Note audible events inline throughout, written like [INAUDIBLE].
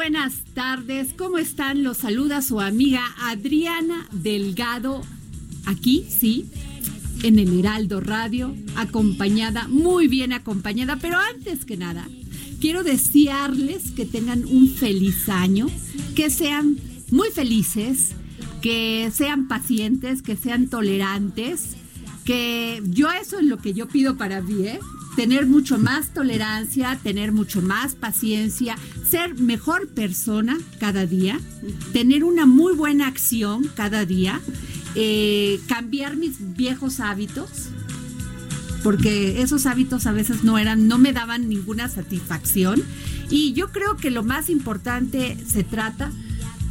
Buenas tardes. ¿Cómo están? Los saluda su amiga Adriana Delgado. Aquí, sí, en el Heraldo Radio, acompañada, muy bien acompañada. Pero antes que nada, quiero desearles que tengan un feliz año, que sean muy felices, que sean pacientes, que sean tolerantes, que yo eso es lo que yo pido para mí, ¿eh? Tener mucho más tolerancia, tener mucho más paciencia, ser mejor persona cada día, tener una muy buena acción cada día, eh, cambiar mis viejos hábitos, porque esos hábitos a veces no eran, no me daban ninguna satisfacción. Y yo creo que lo más importante se trata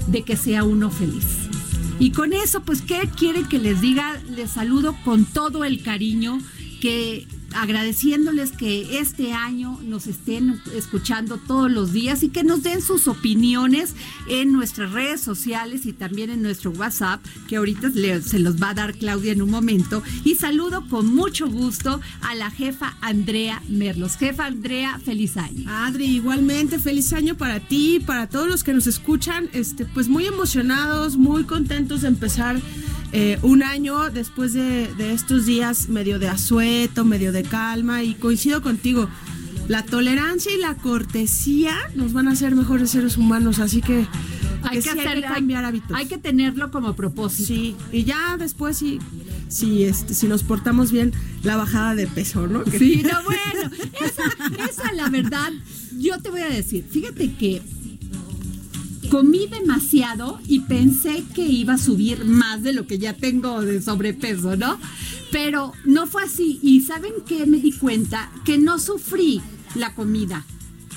de que sea uno feliz. Y con eso, pues, ¿qué quieren que les diga? Les saludo con todo el cariño, que agradeciéndoles que este año nos estén escuchando todos los días y que nos den sus opiniones en nuestras redes sociales y también en nuestro WhatsApp, que ahorita se los va a dar Claudia en un momento. Y saludo con mucho gusto a la jefa Andrea Merlos. Jefa Andrea, feliz año. Adri, igualmente feliz año para ti, para todos los que nos escuchan, este, pues muy emocionados, muy contentos de empezar eh, un año después de, de estos días medio de asueto, medio de calma y coincido contigo. La tolerancia y la cortesía nos van a hacer mejores seres humanos, así que Hay que, sí hacer, hay que cambiar hábitos. Hay que tenerlo como propósito. Sí, y ya después si, si, este, si nos portamos bien, la bajada de peso, ¿no? Sí, [LAUGHS] no, bueno, esa, esa la verdad, yo te voy a decir, fíjate que comí demasiado y pensé que iba a subir más de lo que ya tengo de sobrepeso, ¿no? Pero no fue así. ¿Y saben qué me di cuenta? Que no sufrí la comida.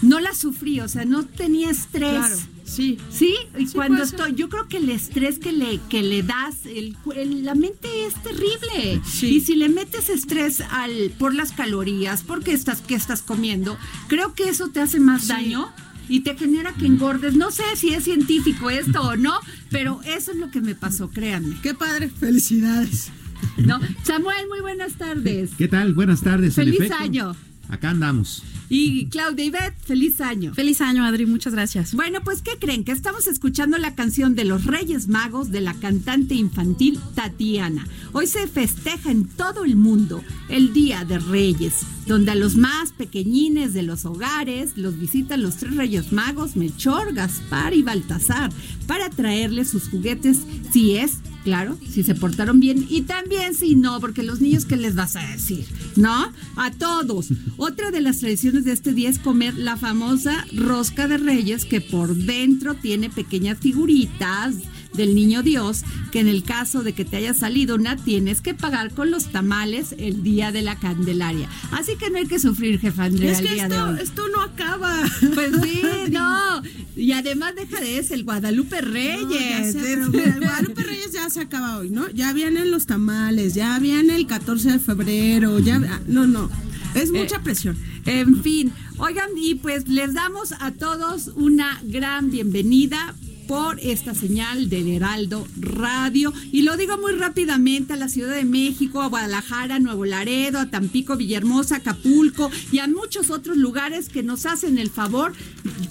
No la sufrí, o sea, no tenía estrés. Claro, sí. Sí, y Sí, cuando estoy, yo creo que el estrés que le, que le das, el- la mente es terrible. Sí. Y si le metes estrés al, por las calorías, porque estás, que estás comiendo, creo que eso te hace más Sí. daño y te genera que engordes. No sé si es científico esto o no, pero eso es lo que me pasó, créanme. Qué padre, felicidades. ¿no? Samuel, muy buenas tardes. ¿Qué tal? Buenas tardes. Feliz efecto. año. Acá andamos. Y Claudia Ivette, feliz año. Feliz año, Adri, muchas gracias. Bueno, pues ¿qué creen? Que estamos escuchando la canción de los Reyes Magos de la cantante infantil Tatiana. Hoy se festeja en todo el mundo el Día de Reyes, donde a los más pequeñines de los hogares los visitan los tres Reyes Magos, Melchor, Gaspar y Baltasar, para traerles sus juguetes si es Claro, si se portaron bien y también si no, porque los niños, ¿qué les vas a decir? ¿No? A todos. Otra de las tradiciones de este día es comer la famosa rosca de reyes que por dentro tiene pequeñas figuritas del niño Dios, que en el caso de que te haya salido una, tienes que pagar con los tamales el día de la Candelaria. Así que no hay que sufrir, jefa Andrea, Es el que día de esto, hoy. esto no [LAUGHS] Pues sí, [LAUGHS] no. Y además deja de eso, el Guadalupe Reyes. No, ya sé, pero mira, el [LAUGHS] Guadalupe Reyes ya se acaba hoy, ¿no? Ya vienen los tamales, ya viene el 14 de febrero, ya... ah, No, no, es mucha presión. En fin, oigan, y pues les damos a todos una gran bienvenida por esta señal del Heraldo Radio. Y lo digo muy rápidamente a la Ciudad de México, a Guadalajara, Nuevo Laredo, a Tampico, Villahermosa, Acapulco y a muchos otros lugares que nos hacen el favor,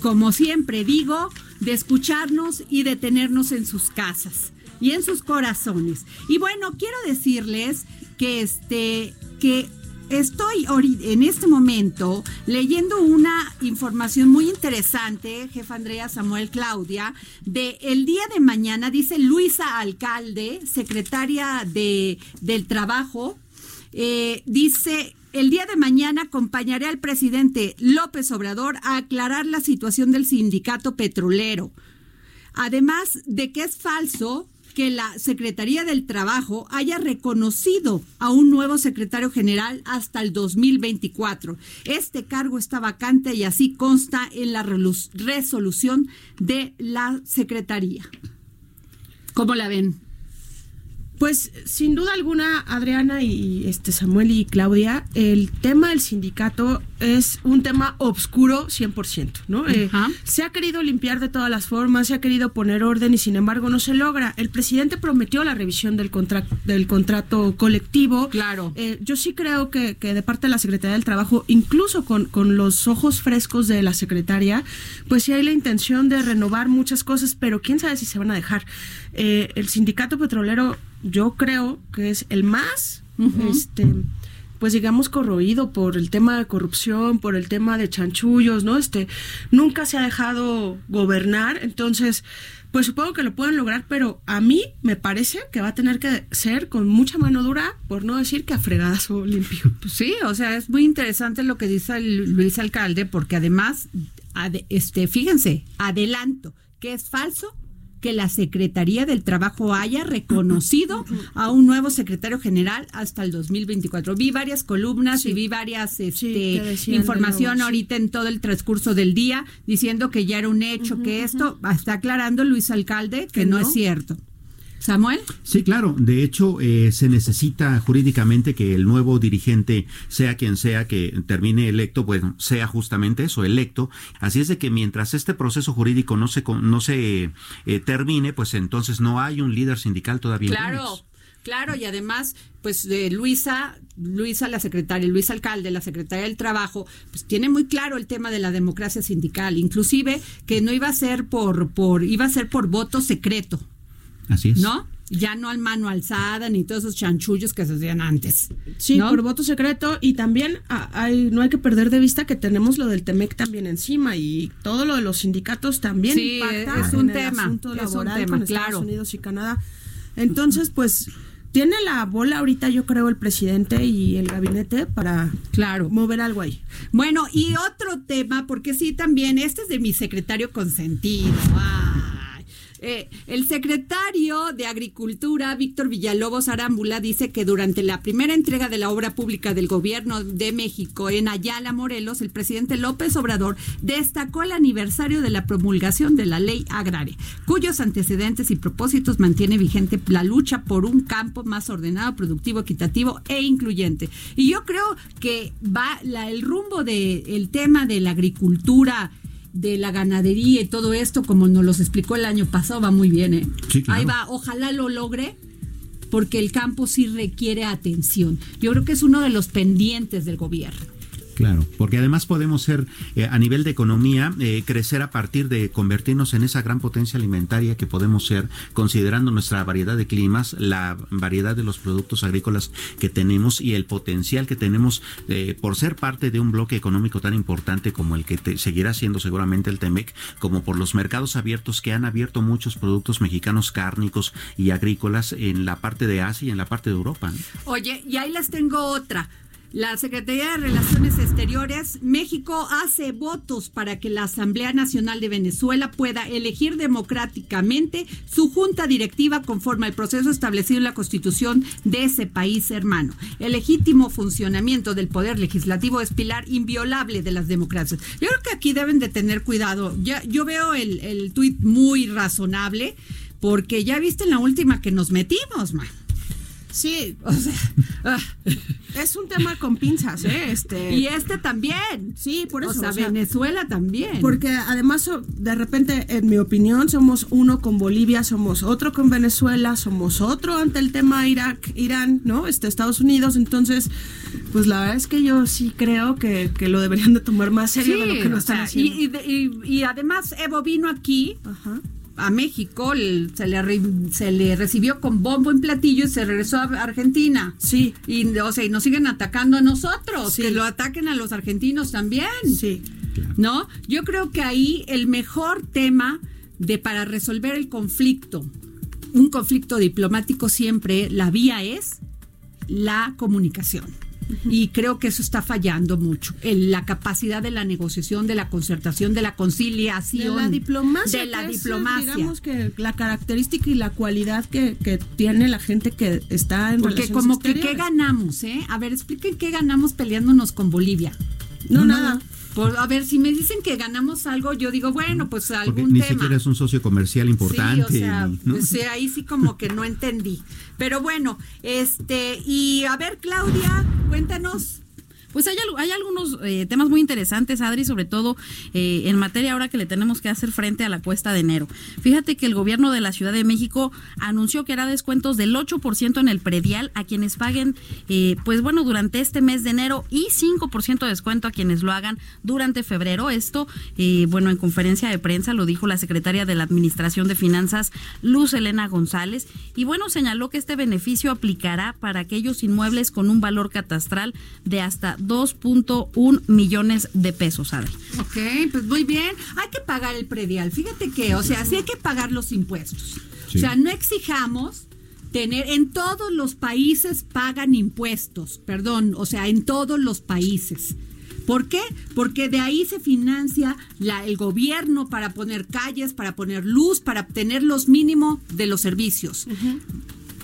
como siempre digo, de escucharnos y de tenernos en sus casas y en sus corazones. Y bueno, quiero decirles que este que Estoy en este momento leyendo una información muy interesante, jefa Andrea Samuel Claudia, de el día de mañana, dice Luisa Alcalde, secretaria de, del Trabajo, eh, dice, el día de mañana acompañaré al presidente López Obrador a aclarar la situación del sindicato petrolero. Además de que es falso que la Secretaría del Trabajo haya reconocido a un nuevo secretario general hasta el 2024. Este cargo está vacante y así consta en la resolución de la Secretaría. ¿Cómo la ven? Pues sin duda alguna, Adriana y este Samuel y Claudia, el tema del sindicato es un tema obscuro 100%, ¿no? Eh, se ha querido limpiar de todas las formas, se ha querido poner orden y sin embargo no se logra. El presidente prometió la revisión del, contra- del contrato colectivo. Claro. Eh, yo sí creo que, que de parte de la Secretaría del Trabajo, incluso con, con los ojos frescos de la secretaria, pues sí hay la intención de renovar muchas cosas, pero quién sabe si se van a dejar. Eh, el sindicato petrolero, yo creo que es el más, este, pues digamos, corroído por el tema de corrupción, por el tema de chanchullos, ¿no? Este, nunca se ha dejado gobernar, entonces, pues supongo que lo pueden lograr, pero a mí me parece que va a tener que ser con mucha mano dura, por no decir que a fregazo limpio. Pues [LAUGHS] sí, o sea, es muy interesante lo que dice el Luis Alcalde, porque además, ade- este, fíjense, adelanto que es falso que la Secretaría del Trabajo haya reconocido a un nuevo secretario general hasta el 2024. Vi varias columnas y vi varias este, información nuevo, sí. ahorita en todo el transcurso del día diciendo que ya era un hecho, que esto está aclarando Luis Alcalde que, Que no no. es cierto. Samuel. Sí, claro. De hecho, eh, se necesita jurídicamente que el nuevo dirigente, sea quien sea que termine electo, bueno, sea justamente eso, electo. Así es de que mientras este proceso jurídico no se no se eh, termine, pues entonces no hay un líder sindical todavía. Claro, claro, y además, pues de Luisa, Luisa la secretaria, Luis Alcalde, la secretaria del Trabajo, pues tiene muy claro el tema de la democracia sindical, inclusive que no iba a ser por, por, iba a ser por voto secreto, Así es. ¿no? Ya no al mano alzada ni todos esos chanchullos que se hacían antes. Sí, ¿no? por voto secreto y también ah, hay, no hay que perder de vista que tenemos lo del TEMEC también encima y todo lo de los sindicatos también Sí, impacta es un en el tema, asunto es un laboral tema, con claro. Estados Unidos y Canadá. Entonces, pues tiene la bola ahorita yo creo el presidente y el gabinete para Claro. mover algo ahí. Bueno, y otro tema, porque sí, también, este es de mi secretario consentido. Ay. Eh, el secretario de Agricultura, Víctor Villalobos Arámbula, dice que durante la primera entrega de la obra pública del gobierno de México en Ayala, Morelos, el presidente López Obrador destacó el aniversario de la promulgación de la ley agraria, cuyos antecedentes y propósitos mantiene vigente la lucha por un campo más ordenado, productivo, equitativo e incluyente. Y yo creo que va la- el rumbo del el tema de la agricultura de la ganadería y todo esto, como nos los explicó el año pasado, va muy bien, ¿eh? Sí, claro. Ahí va, ojalá lo logre, porque el campo sí requiere atención. Yo creo que es uno de los pendientes del gobierno. Claro, porque además podemos ser eh, a nivel de economía, eh, crecer a partir de convertirnos en esa gran potencia alimentaria que podemos ser, considerando nuestra variedad de climas, la variedad de los productos agrícolas que tenemos y el potencial que tenemos eh, por ser parte de un bloque económico tan importante como el que te- seguirá siendo seguramente el TEMEC, como por los mercados abiertos que han abierto muchos productos mexicanos cárnicos y agrícolas en la parte de Asia y en la parte de Europa. Oye, y ahí les tengo otra. La Secretaría de Relaciones Exteriores, México hace votos para que la Asamblea Nacional de Venezuela pueda elegir democráticamente su junta directiva conforme al proceso establecido en la Constitución de ese país hermano. El legítimo funcionamiento del poder legislativo es pilar inviolable de las democracias. Yo creo que aquí deben de tener cuidado. Ya, yo veo el, el tuit muy razonable porque ya viste en la última que nos metimos, man. Sí, O sea, ah. es un tema con pinzas, ¿eh? Este, Y este también. sí, por eso. o sea, o sea, Venezuela también. Porque además, de repente, en mi opinión, somos uno con Bolivia, somos otro con Venezuela, somos otro ante el tema Irak, Irán, ¿no? Este, Estados Unidos. Entonces, pues la verdad es que yo sí creo que, que lo deberían de tomar más serio de lo que lo están sea, haciendo. y, y de- y- y además Evo vino aquí Ajá. A México, se, le, re- se le recibió con bombo en platillo y se regresó a Argentina. Sí, Y, o sea, y nos siguen atacando a nosotros, Sí. que lo ataquen a los argentinos también. sí. ¿No? Yo creo que ahí el mejor tema de para resolver el conflicto, un conflicto diplomático siempre, la vía es la comunicación. Y creo que eso está fallando mucho. El- la capacidad de la negociación, de la concertación, de la De conciliación. la diplomacia. De la es, diplomacia. digamos que la característica y la cualidad que, que tiene la gente que está en Porque como que, ¿qué ganamos? Eh? A ver, expliquen qué ganamos peleándonos con Bolivia. No, nada. Por- a ver, si me dicen que ganamos algo, yo digo, bueno, pues Porque algún ni tema. siquiera es un socio comercial importante. Sí, o sea, ¿no? pues, sí, ahí sí como que no entendí. Pero bueno, este, y a ver, Claudia, cuéntanos. Pues hay, hay algunos eh, temas muy interesantes, Adri, sobre todo eh, en materia ahora que le tenemos que hacer frente a la cuesta de enero. Fíjate que el gobierno de la Ciudad de México anunció que hará descuentos del 8% en el predial a quienes paguen, eh, pues bueno, durante este mes de enero y 5% de descuento a quienes lo hagan durante febrero. Esto, eh, bueno, en conferencia de prensa lo dijo la secretaria de la Administración de Finanzas, Luz Elena González, y bueno, señaló que este beneficio aplicará para aquellos inmuebles con un valor catastral de hasta 2.1 millones de pesos, Adri. Ok, pues muy bien. Hay que pagar el predial. Fíjate que, o sea, sí hay que pagar los impuestos. Sí. O sea, no exijamos tener, en todos los países pagan impuestos, perdón, o sea, en todos los países. ¿Por qué? Porque de ahí se financia la, el gobierno para poner calles, para poner luz, para obtener los mínimos de los servicios.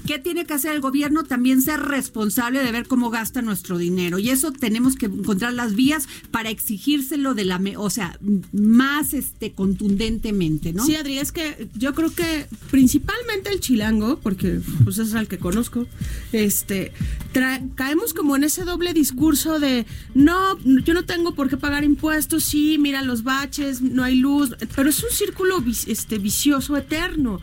¿Qué tiene que hacer el gobierno? También ser responsable de ver cómo gasta nuestro dinero. Y eso tenemos que encontrar las vías para exigírselo de la, o sea, más este contundentemente, ¿no? Sí, Adri, es que yo creo que principalmente el chilango, porque pues es al que conozco, este, caemos como en ese doble discurso de no, yo no tengo por qué pagar impuestos, sí, mira los baches, no hay luz, pero es un círculo este, vicioso eterno.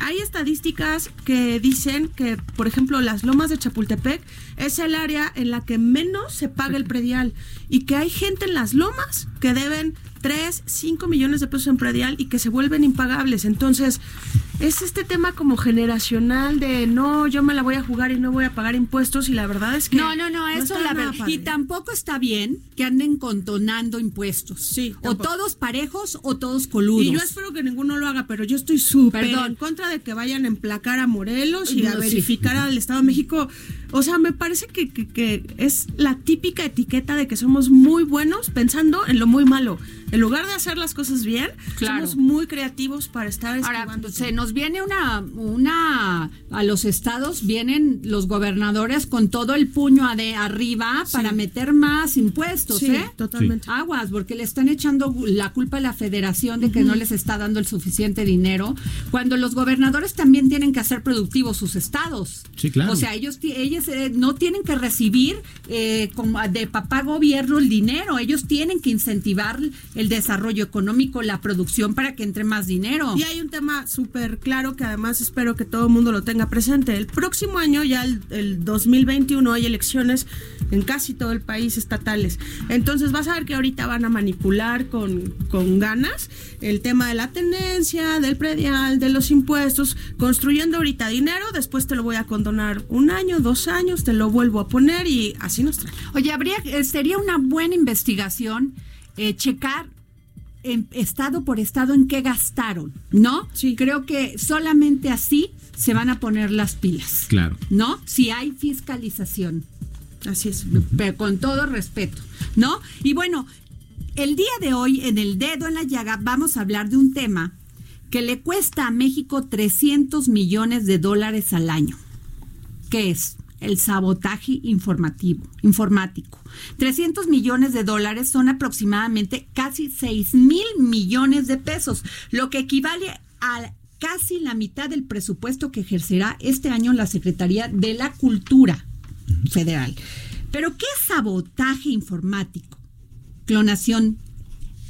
Hay estadísticas que dicen que, por ejemplo, las lomas de Chapultepec es el área en la que menos se paga el predial y que hay gente en las lomas que deben 3, 5 millones de pesos en predial y que se vuelven impagables. Entonces, es este tema como generacional de no, yo me la voy a jugar y no voy a pagar impuestos y la verdad es que... No, no, no, eso está la verdad. padre. Y tampoco está bien que anden contonando impuestos. Sí, O todos parejos o todos coludos. Y yo espero que ninguno lo haga, pero yo estoy súper en contra de que vayan a emplacar a Morelos y a No, sí. verificar al Estado de México. O sea, me parece que, que- que es la típica etiqueta de que somos muy buenos pensando en lo muy malo. En lugar de hacer las cosas bien, Claro. somos muy creativos para estar Ahora, se nos viene una, una, a los estados vienen los gobernadores con todo el puño de arriba para meter más impuestos, Sí, ¿eh? totalmente. Aguas, porque le están echando la culpa a la federación de que no les está dando el suficiente dinero, cuando los gobernadores también tienen que hacer productivos sus estados. Sí, claro. O sea, ellos, ellos eh, no tienen que recibir eh, como de papá gobierno el dinero, ellos tienen que incentivar el desarrollo económico, la producción para que entre más dinero. Y hay un tema súper claro que además espero que todo el mundo lo tenga presente. El próximo año, ya el, el 2021, hay elecciones en casi todo el país estatales. Entonces vas a ver que ahorita van a manipular con, con ganas el tema de la tenencia, del predial, de los impuestos, construyendo ahorita dinero, después te lo voy a condonar un año, dos años, te lo vuelvo a poner y así nos trae. Oye, habría, eh, sería una buena investigación eh, checar en estado por estado en qué gastaron, ¿no? Sí. Creo que solamente así se van a poner las pilas. Claro. ¿No? Si hay fiscalización. Así es. pero con todo respeto, ¿no? Y bueno, el día de hoy en el dedo en la llaga vamos a hablar de un tema que le cuesta a México 300 millones de dólares al año. ¿Qué es? El sabotaje informativo, informático. 300 millones de dólares son aproximadamente casi 6 mil millones de pesos, lo que equivale a casi la mitad del presupuesto que ejercerá este año la Secretaría de la Cultura Federal. Pero ¿qué es sabotaje informático? Clonación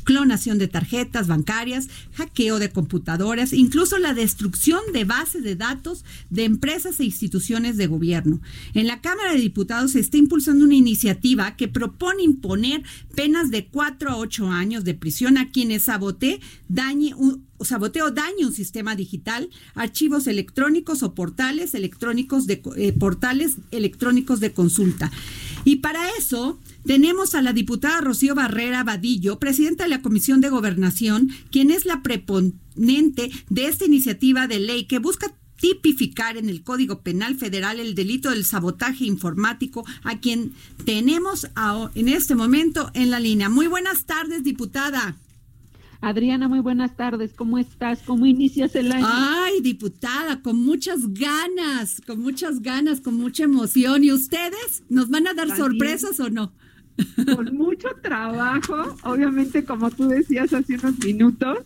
clonación de tarjetas bancarias, hackeo de computadoras, incluso la destrucción de bases de datos de empresas e instituciones de gobierno. En la Cámara de Diputados se está impulsando una iniciativa que propone imponer penas de 4 a 8 años de prisión a quienes sabote, dañe un, saboteo o dañe un sistema digital, archivos electrónicos o portales electrónicos de eh, portales electrónicos de consulta. Y para eso tenemos a la diputada Rocío Barrera Vadillo, presidenta de la Comisión de Gobernación, quien es la preponente de esta iniciativa de ley que busca tipificar en el Código Penal Federal el delito del sabotaje informático, a quien tenemos en este momento en la línea. Muy buenas tardes, diputada. Adriana, muy buenas tardes. ¿Cómo estás? ¿Cómo inicias el año? Ay, diputada, con muchas ganas, con muchas ganas, con mucha emoción. ¿Y ustedes nos van a dar También. sorpresas o no? Con mucho trabajo. Obviamente, como tú decías hace unos minutos,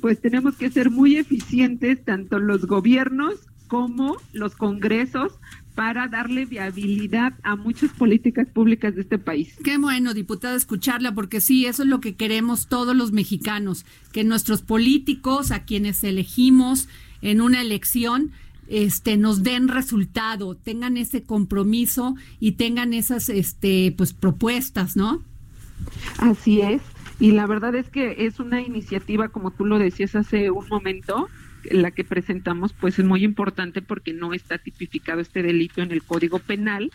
pues tenemos que ser muy eficientes, tanto los gobiernos como los congresos, para darle viabilidad a muchas políticas públicas de este país. Qué bueno, diputada, escucharla, porque sí, eso es lo que queremos todos los mexicanos, que nuestros políticos, a quienes elegimos en una elección, este, nos den resultado, tengan ese compromiso y tengan esas, este, pues, propuestas, ¿no? Así es. Y la verdad es que es una iniciativa, como tú lo decías hace un momento, la que presentamos, pues es muy importante porque no está tipificado este delito en el Código Penal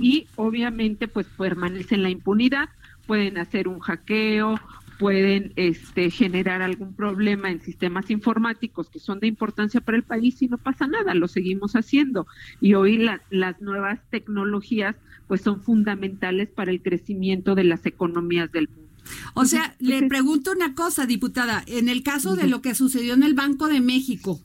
y obviamente pues permanece en la impunidad. Pueden hacer un hackeo, pueden este, generar algún problema en sistemas informáticos que son de importancia para el país y no pasa nada, lo seguimos haciendo. Y hoy la- las nuevas tecnologías pues son fundamentales para el crecimiento de las economías del mundo. O sea, le pregunto una cosa, diputada, en el caso de lo que sucedió en el Banco de México,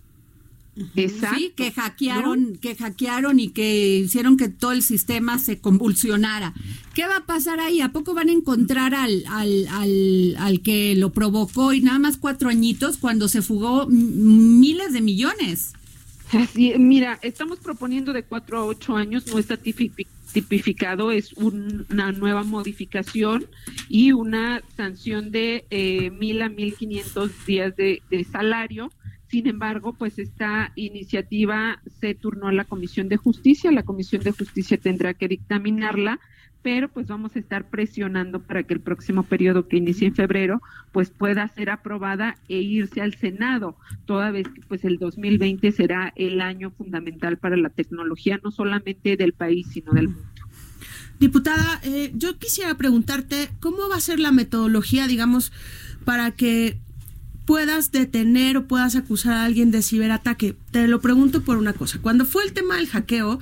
Exacto. Sí, que hackearon, que hackearon y que hicieron que todo el sistema se convulsionara. ¿Qué va a pasar ahí? ¿A poco van a encontrar al, al, al, al que lo provocó y nada más cuatro añitos cuando se fugó miles de millones? Así, mira, estamos proponiendo de cuatro a ocho años, no está tipificado, es un- una nueva modificación y una sanción de eh, mil a mil quinientos días de, de salario. Sin embargo, pues esta iniciativa se turnó a la Comisión de Justicia, la Comisión de Justicia tendrá que dictaminarla, pero pues vamos a estar presionando para que el próximo periodo que inicie en febrero pues pueda ser aprobada e irse al Senado, toda vez que pues el 2020 será el año fundamental para la tecnología, no solamente del país, sino del mundo. Diputada, eh, yo quisiera preguntarte cómo va a ser la metodología, digamos, para que puedas detener o puedas acusar a alguien de ciberataque. Te lo pregunto por una cosa. Cuando fue el tema del hackeo,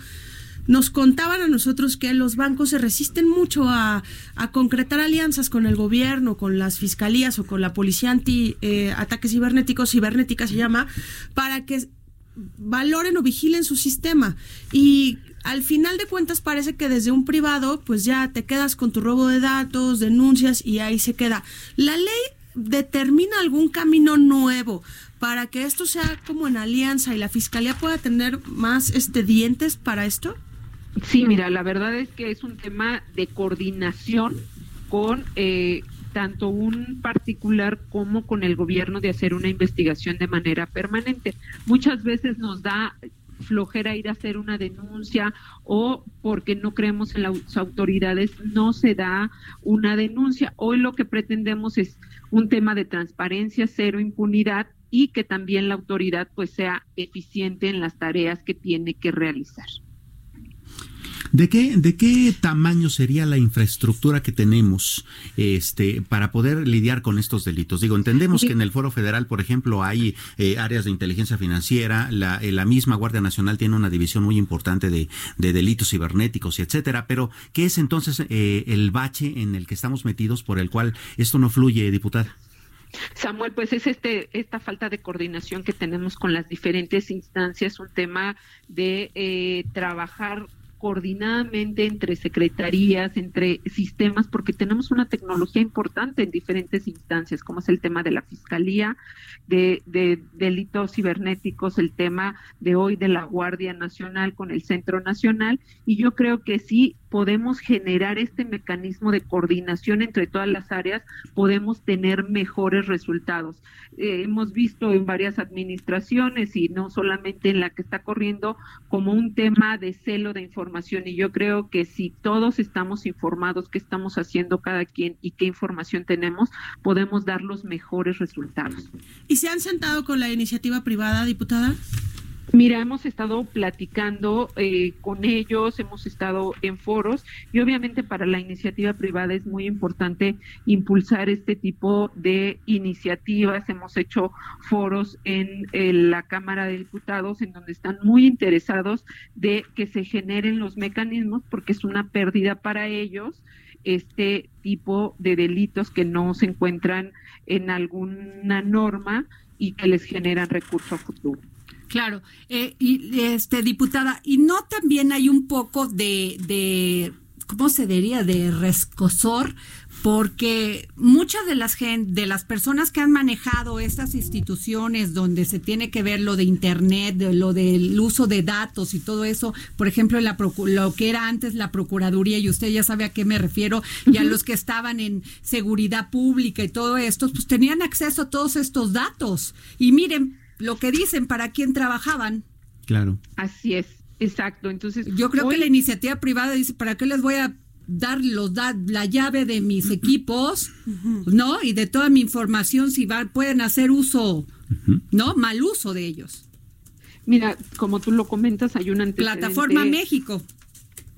nos contaban a nosotros que los bancos se resisten mucho a, concretar alianzas con el gobierno, con las fiscalías o con la policía anti eh, ataques cibernéticos, cibernética se llama, para que valoren o vigilen su sistema. Y al final de cuentas parece que desde un privado, pues ya te quedas con tu robo de datos, denuncias y ahí se queda. La ley determina algún camino nuevo para que esto sea como en alianza y la fiscalía pueda tener más este dientes para esto. Sí, mira, la verdad es que es un tema de coordinación con eh, tanto un particular como con el gobierno de hacer una investigación de manera permanente. Muchas veces nos da flojera ir a hacer una denuncia o porque no creemos en las autoridades no se da una denuncia. Hoy lo que pretendemos es un tema de transparencia, cero impunidad y que también la autoridad pues sea eficiente en las tareas que tiene que realizar. ¿De qué, ¿De qué tamaño sería la infraestructura que tenemos este, para poder lidiar con estos delitos? Digo, entendemos que en el Foro Federal, por ejemplo, hay eh, áreas de inteligencia financiera, la, eh, la, misma Guardia Nacional tiene una división muy importante de, de delitos cibernéticos y etcétera, pero ¿qué es entonces eh, el bache en el que estamos metidos por el cual esto no fluye, diputada? Samuel, pues es este esta falta de coordinación que tenemos con las diferentes instancias, un tema de eh, trabajar coordinadamente entre secretarías, entre sistemas, porque tenemos una tecnología importante en diferentes instancias, como es el tema de la Fiscalía, de, de, delitos cibernéticos, el tema de hoy de la Guardia Nacional con el Centro Nacional, y yo creo que sí podemos generar este mecanismo de coordinación entre todas las áreas, podemos tener mejores resultados. Eh, hemos visto en varias administraciones y no solamente en la que está corriendo como un tema de celo de información y yo creo que si todos estamos informados qué estamos haciendo cada quien y qué información tenemos, podemos dar los mejores resultados. ¿Y se han sentado con la iniciativa privada, diputada? Mira, hemos estado platicando eh, con ellos, hemos estado en foros y obviamente para la iniciativa privada es muy importante impulsar este tipo de iniciativas. Hemos hecho foros en, la Cámara de Diputados en donde están muy interesados de que se generen los mecanismos porque es una pérdida para ellos este tipo de delitos que no se encuentran en alguna norma y que les generan recurso a futuro. Claro, eh, y este diputada, y no también hay un poco de, de ¿cómo se diría? de rescosor, porque muchas de las de las personas que han manejado estas instituciones donde se tiene que ver lo de internet, de lo del uso de datos y todo eso, por ejemplo, la lo que era antes la procuraduría y usted ya sabe a qué me refiero, y a los que estaban en seguridad pública y todo esto, pues tenían acceso a todos estos datos. Y miren, lo que dicen para quién trabajaban. Claro. Así es, exacto. Entonces, yo creo hoy, que la iniciativa privada dice, ¿para qué les voy a dar los da, la llave de mis equipos, ¿no? Y de toda mi información si va, pueden hacer uso, ¿no? Mal uso de ellos. Mira, como tú lo comentas, hay un antecedente. Plataforma México.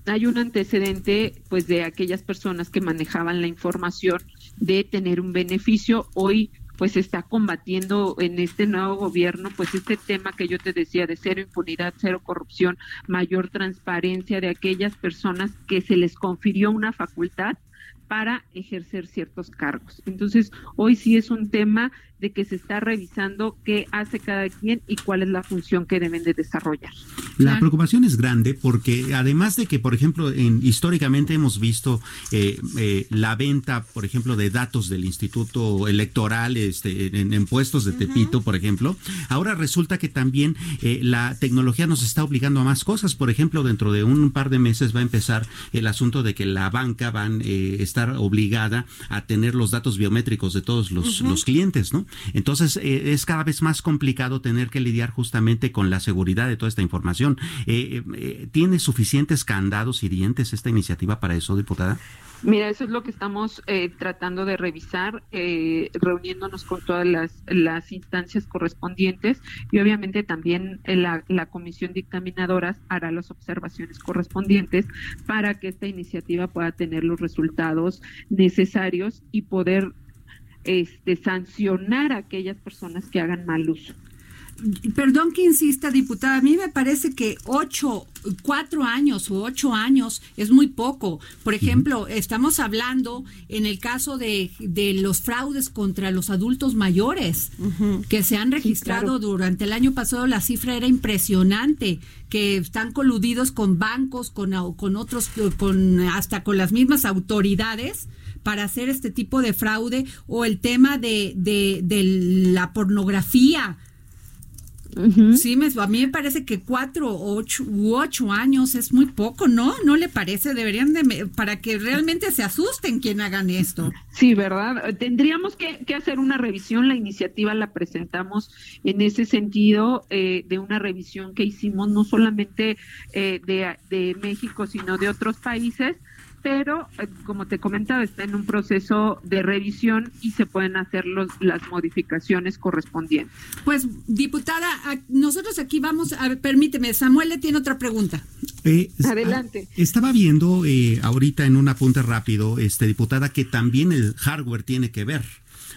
Hay un antecedente, pues, de aquellas personas que manejaban la información de tener un beneficio. Hoy pues está combatiendo en este nuevo gobierno, pues este tema que yo te decía de cero impunidad, cero corrupción, mayor transparencia de aquellas personas que se les confirió una facultad para ejercer ciertos cargos. Entonces, hoy sí es un tema de que se está revisando qué hace cada quien y cuál es la función que deben de desarrollar. La preocupación es grande porque además de que, por ejemplo, en, históricamente hemos visto eh, eh, la venta, por ejemplo, de datos del Instituto Electoral este, en, en puestos de Tepito, uh -huh. por ejemplo, ahora resulta que también eh, la tecnología nos está obligando a más cosas. Por ejemplo, dentro de un par de meses va a empezar el asunto de que la banca va a estar obligada a tener los datos biométricos de todos los, uh -huh. los clientes, ¿no? Entonces eh, es cada vez más complicado tener que lidiar justamente con la seguridad de toda esta información. Eh, eh, ¿Tiene suficientes candados y dientes esta iniciativa para eso, diputada? Mira, eso es lo que estamos tratando de revisar, eh, reuniéndonos con todas las, las, instancias correspondientes y obviamente también la, la, comisión dictaminadora hará las observaciones correspondientes para que esta iniciativa pueda tener los resultados necesarios y poder este, sancionar a aquellas personas que hagan mal uso. Perdón que insista, diputada, a mí me parece que ocho, cuatro años o ocho años es muy poco. Por ejemplo, estamos hablando en el caso de, de, los fraudes contra los adultos mayores uh -huh. que se han registrado sí, claro. durante el año pasado, la cifra era impresionante, que están coludidos con bancos, con, con otros, con hasta con las mismas autoridades para hacer este tipo de fraude o el tema de, de, de la pornografía Sí, me, a mí me parece que cuatro ocho, u ocho años es muy poco, ¿no? ¿No le parece? Deberían de, para que realmente se asusten quien hagan esto. Sí, ¿verdad? Tendríamos que, que hacer una revisión. La iniciativa la presentamos en ese sentido eh, de una revisión que hicimos no solamente eh, de, de México, sino de otros países. Pero, eh, como te comentaba, está en un proceso de revisión y se pueden hacer los, las modificaciones correspondientes. Pues, diputada, a- nosotros aquí vamos, a permíteme, Samuel le tiene otra pregunta. Eh, Adelante. ah, estaba viendo eh, ahorita en un apunte rápido, este diputada, que también el hardware tiene que ver.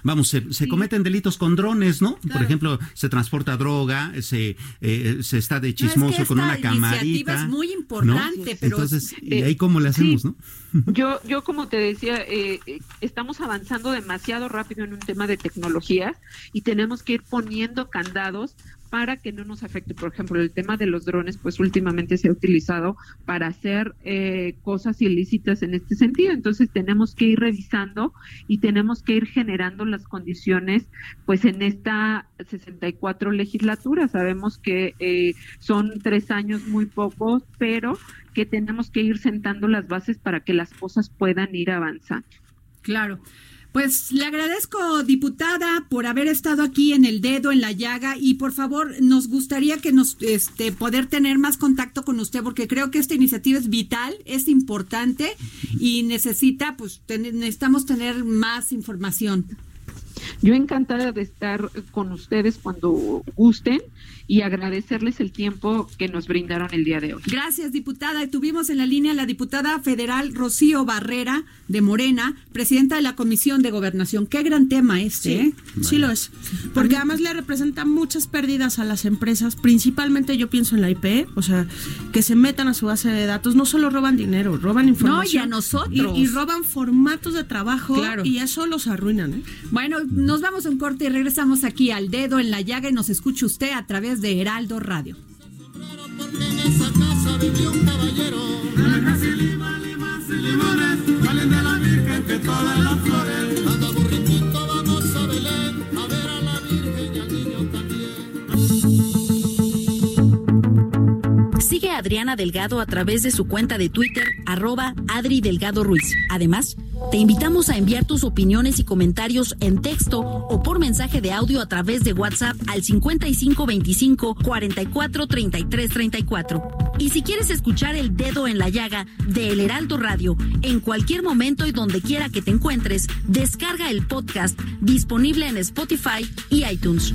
Vamos, se, se cometen delitos con drones, ¿no? Por ejemplo, se transporta droga, se, eh, se está de chismoso que con una camarita. iniciativa es muy ¿no? importante, pero- Entonces, ¿y Eh, ahí cómo le hacemos, sí. no? [LAUGHS] Yo, yo como te decía, eh, eh, estamos avanzando demasiado rápido en un tema de tecnologías y tenemos que ir poniendo candados para que no nos afecte. Por ejemplo, el tema de los drones, pues últimamente se ha utilizado para hacer eh, cosas ilícitas en este sentido. Entonces tenemos que ir revisando y tenemos que ir generando las condiciones, pues en esta 64 legislatura. Sabemos que eh, son tres años muy pocos, pero que tenemos que ir sentando las bases para que las cosas puedan ir avanzando. Claro. Pues le agradezco, diputada, por haber estado aquí en el dedo, en la llaga, y por favor, nos gustaría que nos, este, poder tener más contacto con usted, porque creo que esta iniciativa es vital, es importante y necesita, pues, tener- necesitamos tener más información. Yo encantada de estar con ustedes cuando gusten y agradecerles el tiempo que nos brindaron el día de hoy. Gracias, diputada. Y Tuvimos en la línea la diputada federal Rocío Barrera de Morena, presidenta de la Comisión de Gobernación. Qué gran tema este, ¿eh? Sí lo es. Porque además le representa muchas pérdidas a las empresas, principalmente yo pienso en la IP, o sea, que se metan a su base de datos, no solo roban dinero, roban información. y a nosotros. Y, y roban formatos de trabajo Claro. y eso los arruinan, ¿eh? Bueno, nos vamos a un corte y regresamos aquí al dedo en la llaga y nos escucha usted a través de Heraldo Radio. Sigue a Adriana Delgado a través de su cuenta de Twitter, arroba Adri Delgado Ruiz. Además, te invitamos a enviar tus opiniones y comentarios en texto o por mensaje de audio a través de WhatsApp al 5525 44 33 34. Y si quieres escuchar el dedo en la llaga de El Heraldo Radio en cualquier momento y donde quiera que te encuentres, descarga el podcast disponible en Spotify y iTunes.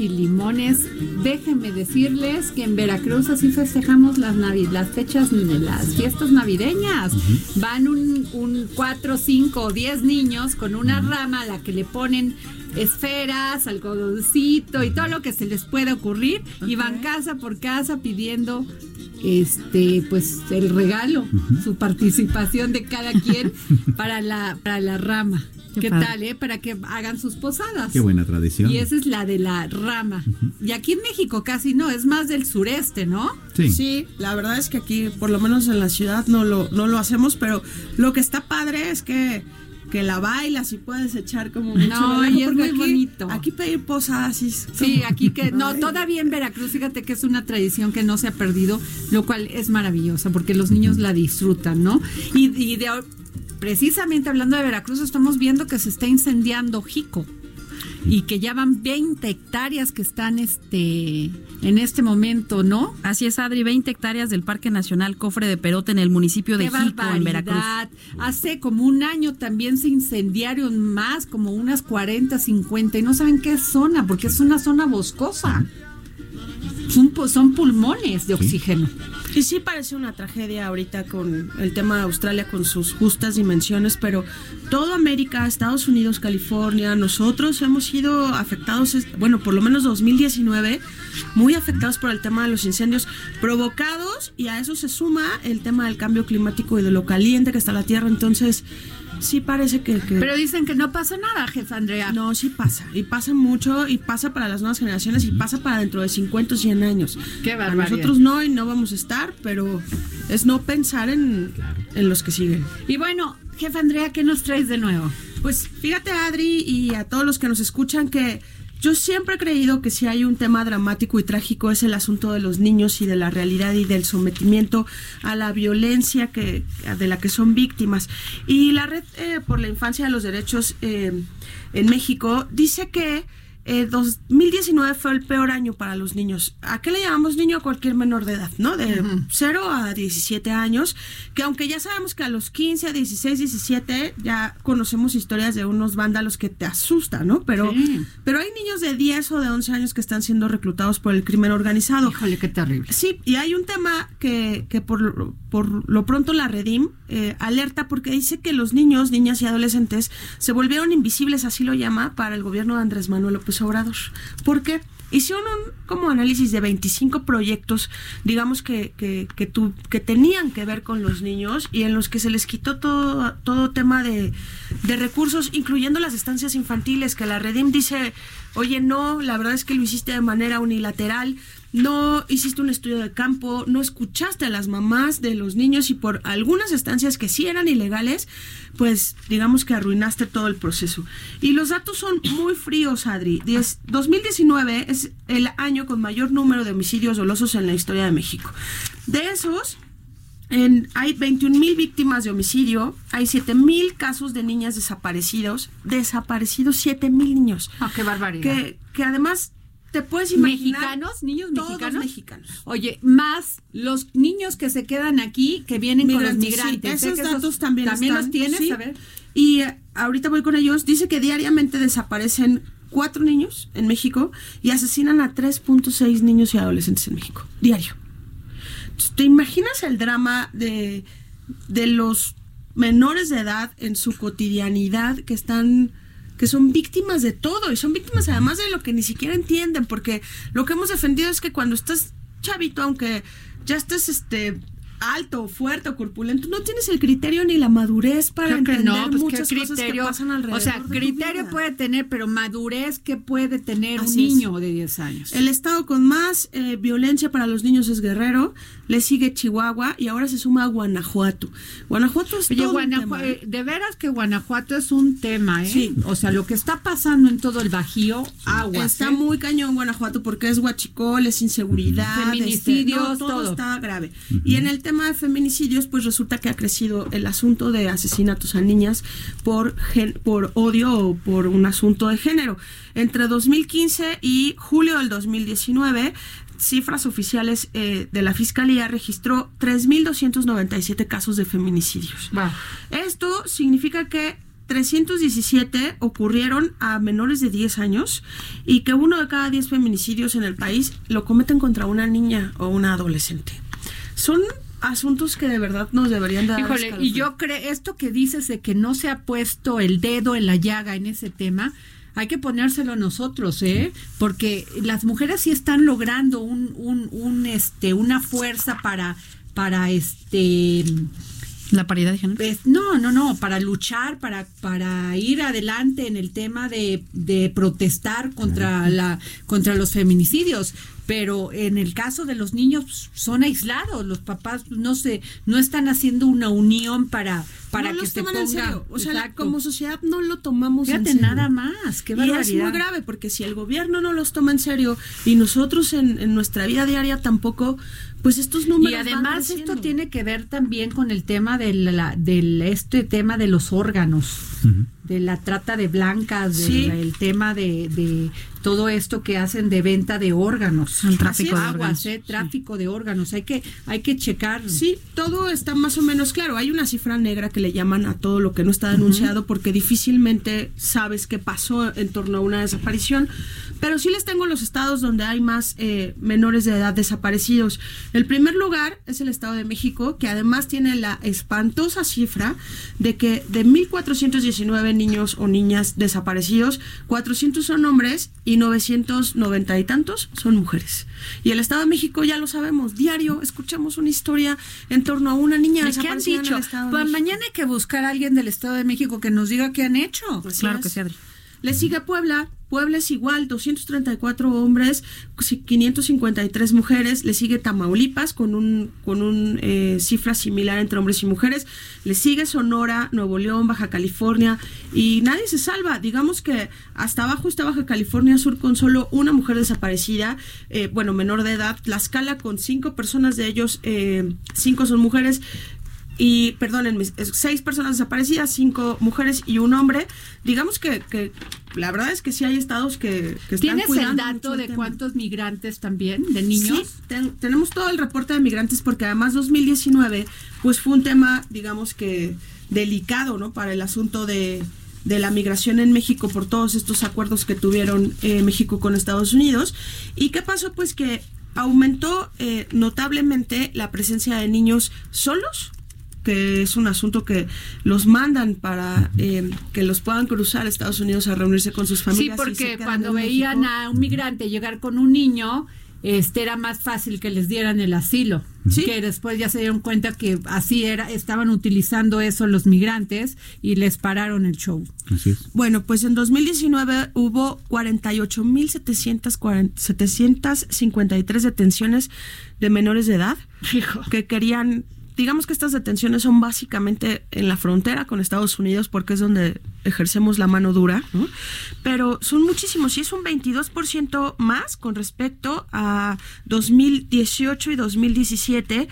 Y limones. Déjenme decirles que en Veracruz así festejamos las navi- las fechas de las fiestas navideñas. Van un, un cuatro, cinco o diez niños con una rama a la que le ponen esferas, algodoncito y todo lo que se les pueda ocurrir y van casa por casa pidiendo este pues el regalo, su participación de cada quien [LAUGHS] para la para la rama. Qué ¿Qué, padre. tal, eh? Para que hagan sus posadas. Qué buena tradición. Y esa es la de la rama. Y aquí en México casi no, es más del sureste, ¿no? Sí. Sí, la verdad es que aquí, por lo menos en la ciudad, no lo, no lo hacemos, pero lo que está padre es que, que la bailas y puedes echar como mucho No, y es muy aquí- bonito. Aquí pedir posadas y Sí, aquí que no, todavía en Veracruz, fíjate que es una tradición que no se ha perdido, lo cual es maravillosa porque los niños la disfrutan, ¿no? Y, y de, precisamente hablando de Veracruz, estamos viendo que se está incendiando Jico y que ya van 20 hectáreas que están este en este momento, ¿no? Así es, Adri, 20 hectáreas del Parque Nacional Cofre de Perote en el municipio de Qué Jico, en Veracruz. Hace como un año también se incendiaron más, como unas 40, 50, y no saben qué zona, porque es una zona boscosa. Son, son pulmones de oxígeno. Y sí parece una tragedia ahorita con el tema de Australia con sus justas dimensiones, pero toda América, Estados Unidos, California, nosotros hemos sido afectados, bueno, por lo menos 2019, muy afectados por el tema de los incendios provocados y a eso se suma el tema del cambio climático y de lo caliente que está la Tierra, entonces sí parece que... que- Pero dicen que no pasa nada, jefa Andrea. no, sí pasa, y pasa mucho, y pasa para las nuevas generaciones, y pasa para dentro de 50 o 100 años. Qué A barbaridad. nosotros no, y no vamos a estar, pero es no pensar en, en los que siguen. Y bueno, jefa Andrea, ¿qué nos traes de nuevo? Pues fíjate, Adri, y a todos los que nos escuchan, que yo siempre he creído que si hay un tema dramático y trágico es el asunto de los niños y de la realidad y del sometimiento a la violencia que, de la que son víctimas. Y la Red eh, por la Infancia de los Derechos eh, en México dice que eh, 2019 fue el peor año para los niños. ¿A qué le llamamos niño a cualquier menor de edad? ¿No? De 0 a 17 años, que aunque ya sabemos que a los 15, a 16, 17 ya conocemos historias de unos vándalos que te asustan, ¿no? Pero, Sí. pero hay niños de 10 o de 11 años que están siendo reclutados por el crimen organizado. Híjole, qué terrible. Sí, y hay un tema que, que por, lo- por lo pronto la Redim eh, alerta porque dice que los niños, niñas y adolescentes se volvieron invisibles, así lo llama, para el gobierno de Andrés Manuel López Obrador. ¿Por qué? Hicieron un como análisis de 25 proyectos, digamos que, que, que, tu- que tenían que ver con los niños y en los que se les quitó todo, todo tema de, de recursos, incluyendo las estancias infantiles, que la Redim dice, oye, no, la verdad es que lo hiciste de manera unilateral, no hiciste un estudio de campo, no escuchaste a las mamás de los niños y por algunas estancias que sí eran ilegales, pues digamos que arruinaste todo el proceso. Y los datos son muy fríos, Adri. Diez- 2019 es el año con mayor número de homicidios dolosos en la historia de México. De esos, en- hay 21 mil víctimas de homicidio, hay 7 mil casos de niñas desaparecidos, desaparecidos 7 mil niños. Ah, qué barbaridad. Que, que además te puedes imaginar. ¿Mexicanos? ¿Niños todos mexicanos? mexicanos. Oye, más los niños que se quedan aquí, que vienen con los Migrantes, sí, migrantes. Sé esos datos también ¿También están, los tienes? sí. A ver. Y eh, ahorita voy con ellos. Dice que diariamente desaparecen cuatro niños en México y asesinan a 3.6 niños y adolescentes en México. Diario. ¿Te imaginas el drama de, de los menores de edad en su cotidianidad que están que son víctimas de todo y son víctimas además de lo que ni siquiera entienden porque lo que hemos defendido es que cuando estás chavito aunque ya estés este alto, fuerte corpulento, no tienes el criterio ni la madurez para Creo entender no, pues muchas qué cosas que criterio. pasan alrededor. O sea, de criterio vida. puede tener, pero madurez que puede tener Así un es. niño de 10 años. El estado con más eh, violencia para los niños es Guerrero, le sigue Chihuahua y ahora se suma Guanajuato. Guanajuato es Oye, todo un Guanajuato, tema, ¿eh? de veras que Guanajuato es un tema, ¿eh? Sí. O sea, lo que está pasando en todo el Bajío, agua. Está muy cañón Guanajuato porque es huachicol, es inseguridad, Feminicidios, este, no, todo, todo. está grave. Y en el tema de feminicidios, pues resulta que ha crecido el asunto de asesinatos a niñas por gen- por odio o por un asunto de género. Entre 2015 y julio del 2019 cifras oficiales eh, de la Fiscalía registró 3.297 casos de feminicidios. Esto significa que 317 ocurrieron a menores de 10 años y que uno de cada 10 feminicidios en el país lo cometen contra una niña o una adolescente. Son asuntos que de verdad nos deberían dar Híjole, y yo creo, esto que dices de que no se ha puesto el dedo en la llaga en ese tema, hay que ponérselo nosotros, ¿eh? Porque las mujeres sí están logrando un, un, un, este, una fuerza para, para este, La paridad de género. pues, no, no, no, para luchar, para, para ir adelante en el tema de, de protestar contra la, contra los feminicidios. Pero en el caso de los niños son aislados, los papás no se, no están haciendo una unión para, para no que los se toman ponga. en serio. O sea, como sociedad no lo tomamos Fíjate, en serio. nada más, qué Y es muy grave porque si el gobierno no los toma en serio y nosotros en, en nuestra vida diaria tampoco, pues estos números Y además esto tiene que ver también con el tema de la, del este tema de los órganos, de la trata de blancas, Sí. del el tema de, de todo esto que hacen de venta de órganos, El tráfico de Aguas, órganos, eh, tráfico de órganos, hay que hay que checar. Sí, todo está más o menos claro. Hay una cifra negra que le llaman a todo lo que no está denunciado porque difícilmente sabes qué pasó en torno a una desaparición. Pero sí les tengo los estados donde hay más eh, menores de edad desaparecidos. El primer lugar es el Estado de México, que además tiene la espantosa cifra de que de 1.419 niños o niñas desaparecidos, 400 son hombres y 990 y tantos son mujeres. Y el Estado de México ya lo sabemos, diario escuchamos una historia en torno a una niña ¿Y ¿Qué han en dicho? el Estado de Pues México. mañana hay que buscar a alguien del Estado de México que nos diga qué han hecho. Así Claro es. que sí, Adri. Le sigue Puebla. Puebla es igual, 234 hombres, 553 mujeres. Le sigue Tamaulipas con un con un eh, cifra similar entre hombres y mujeres. Le sigue Sonora, Nuevo León, Baja California y nadie se salva. Digamos que hasta abajo está Baja California Sur con solo una mujer desaparecida, eh, bueno menor de edad. Tlaxcala con cinco personas de ellos, eh, cinco son mujeres y perdónenme, seis personas desaparecidas, cinco mujeres y un hombre. Digamos que, que la verdad es que sí hay estados que, que están ¿Tienes el cuidando dato el de tema. cuántos migrantes también, de niños? Sí, ten- tenemos todo el reporte de migrantes porque además 2019 pues fue un tema, digamos que delicado, ¿no? Para el asunto de, de la migración en México por todos estos acuerdos que tuvieron eh, México con Estados Unidos. ¿Y qué pasó? Pues que aumentó eh, notablemente la presencia de niños solos que es un asunto que los mandan para eh, que los puedan cruzar a Estados Unidos a reunirse con sus Sí, familias. y se porque cuando veían a un migrante llegar con un niño, este era más fácil que les dieran el asilo. Sí. Que después ya se dieron cuenta que así era, estaban utilizando eso los migrantes y les pararon el show. Así es. Bueno, pues en 2019 hubo 48.753 detenciones de menores de edad Hijo. que querían, digamos que estas detenciones son básicamente en la frontera con Estados Unidos porque es donde ejercemos la mano dura, ¿no? pero son muchísimos y es un 22% más con respecto a 2018 y 2017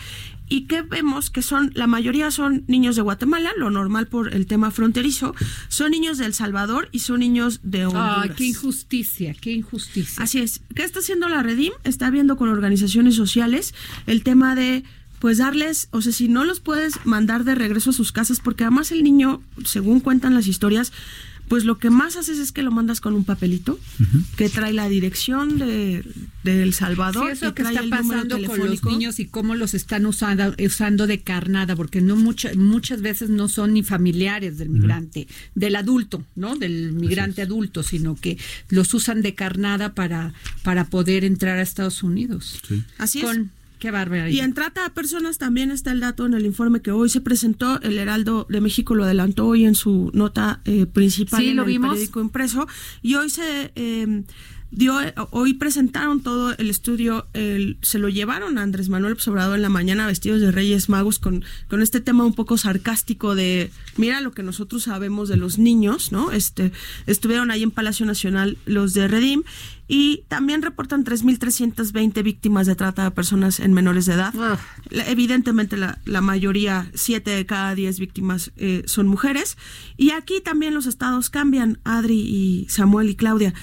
y que vemos que son la mayoría son niños de Guatemala, lo normal por el tema fronterizo, son niños de El Salvador y son niños de Honduras. Ay, qué injusticia, qué injusticia. Así es. ¿Qué está haciendo la Redim? Está viendo con organizaciones sociales el tema de pues darles, o sea, si no los puedes mandar de regreso a sus casas, porque además el niño, según cuentan las historias, pues lo que más haces es que lo mandas con un papelito que trae la dirección de, de El Salvador, Sí, eso que trae está pasando con los niños y cómo los están usando, usando de carnada, porque no mucha- muchas veces no son ni familiares del migrante, del adulto, ¿no? Del migrante adulto, sino que los usan de carnada para, para poder entrar a Estados Unidos. Sí. Así es. Con, qué barbaridad. Y en trata a personas también está el dato en el informe que hoy se presentó. El Heraldo de México lo adelantó hoy en su nota eh, principal Sí, en lo el vimos. periódico impreso. Y hoy se eh, dio, hoy presentaron todo el estudio, el- se lo llevaron a Andrés Manuel Obrador en la mañana vestidos de Reyes Magos con, con este tema un poco sarcástico de mira lo que nosotros sabemos de los niños, ¿no? Este, estuvieron ahí en Palacio Nacional los de Redim y también reportan 3.320 víctimas de trata de personas en menores de edad. Ah. La- Evidentemente la, la mayoría, 7 de cada 10 víctimas eh, son mujeres. Y aquí también los estados cambian, Adri y Samuel y Claudia.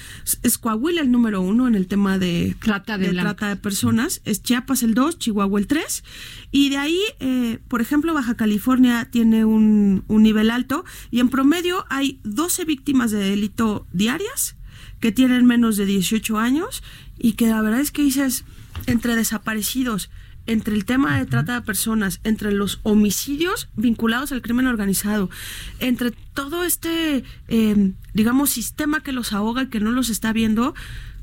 Es- Coahuila el número uno en el tema de Trata de blancas. trata de personas, es Chiapas el 2, Chihuahua el 3. Y de ahí, eh, por ejemplo, Baja California tiene un, un nivel alto y en promedio hay 12 víctimas de delito diarias que tienen menos de 18 años y que la verdad es que dices, entre desaparecidos, entre el tema de trata de personas, entre los homicidios vinculados al crimen organizado, entre todo este, eh, digamos, sistema que los ahoga y que no los está viendo,